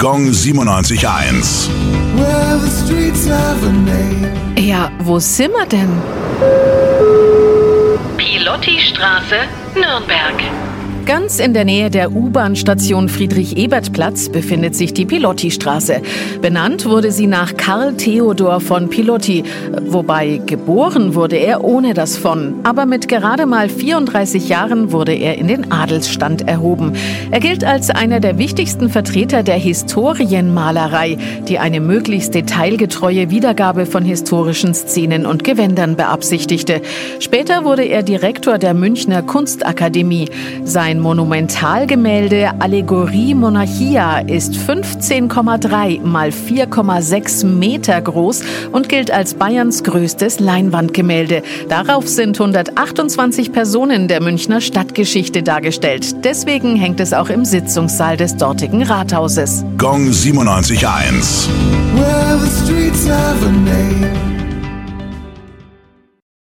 Gong 97.1. Well, the streets have a name. Ja, wo sind wir denn? Pilottistraße, Nürnberg. Ganz in der Nähe der U-Bahn-Station Friedrich-Ebert-Platz befindet sich die Pilotti-Straße. Benannt wurde sie nach Karl Theodor von Pilotti, wobei geboren wurde er ohne das von. Aber mit gerade mal 34 Jahren wurde er in den Adelsstand erhoben. Er gilt als einer der wichtigsten Vertreter der Historienmalerei, die eine möglichst detailgetreue Wiedergabe von historischen Szenen und Gewändern beabsichtigte. Später wurde er Direktor der Münchner Kunstakademie. Sein Monumentalgemälde Allegorie Monarchia ist 15,3 mal 4,6 Meter groß und gilt als Bayerns größtes Leinwandgemälde. Darauf sind 128 Personen der Münchner Stadtgeschichte dargestellt. Deswegen hängt es auch im Sitzungssaal des dortigen Rathauses. Gong 97.1. Well,